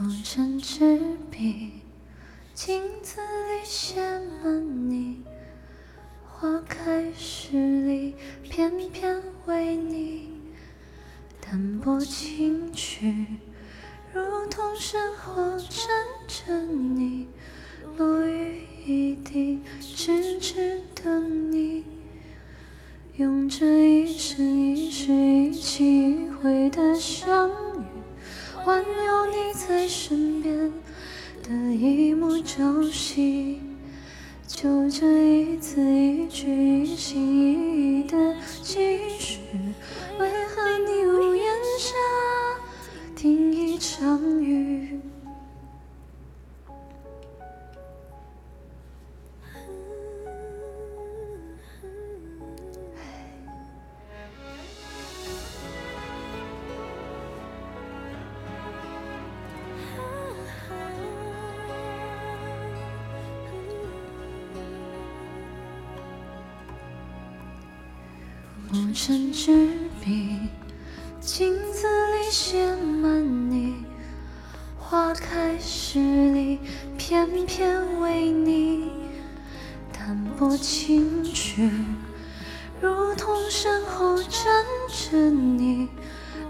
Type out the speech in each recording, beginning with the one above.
红尘纸笔，镜子里写满你。花开十里，偏偏为你。淡泊轻曲，如同身后站着你。落雨一滴，痴痴等你。用这一生一世一期一会的相遇，环有你在身边的一幕朝夕。就这一字一句一心一意的继续，为何你红尘纸笔，镜子里写满你。花开时里，偏偏为你。淡泊情曲，如同身后站着你。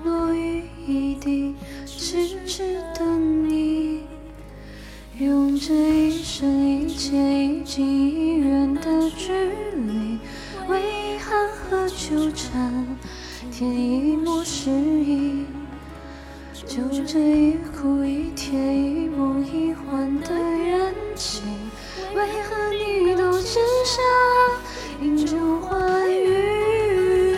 落雨一滴，痴痴等你。用这一生一切一近一远的距离，为遗憾和纠缠添一抹诗意。就这一哭一甜一梦一幻的缘起，为何你都只想饮酒欢愉？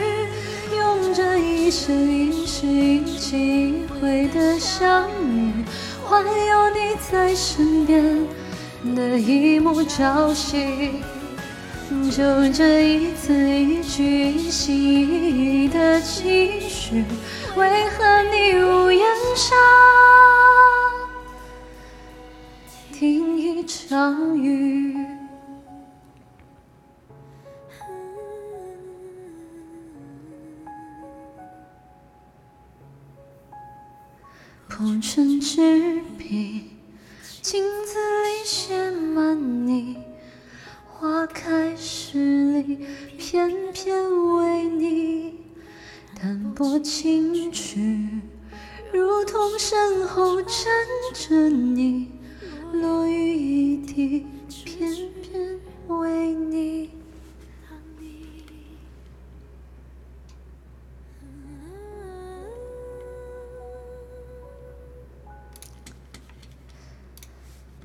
用这一生一世一期一会的相遇，换有你在身边的一幕朝夕。就这一字一句一心一意的期许，为何你屋檐下听一场雨？红尘纸笔，镜子里写满你。花开十里翩翩为你弹拨琴曲如同身后站着你落雨一地偏偏。